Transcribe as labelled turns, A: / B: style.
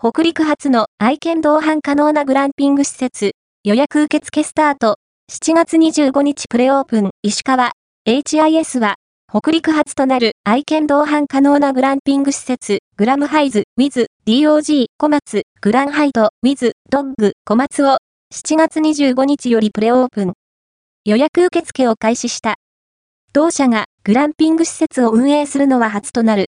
A: 北陸発の愛犬同伴可能なグランピング施設、予約受付スタート、7月25日プレオープン、石川、HIS は、北陸発となる愛犬同伴可能なグランピング施設、グラムハイズ、ウィズ、DOG、小松、グランハイド、ウィズ、ドッグ、小松を、7月25日よりプレオープン。予約受付を開始した。同社がグランピング施設を運営するのは初となる。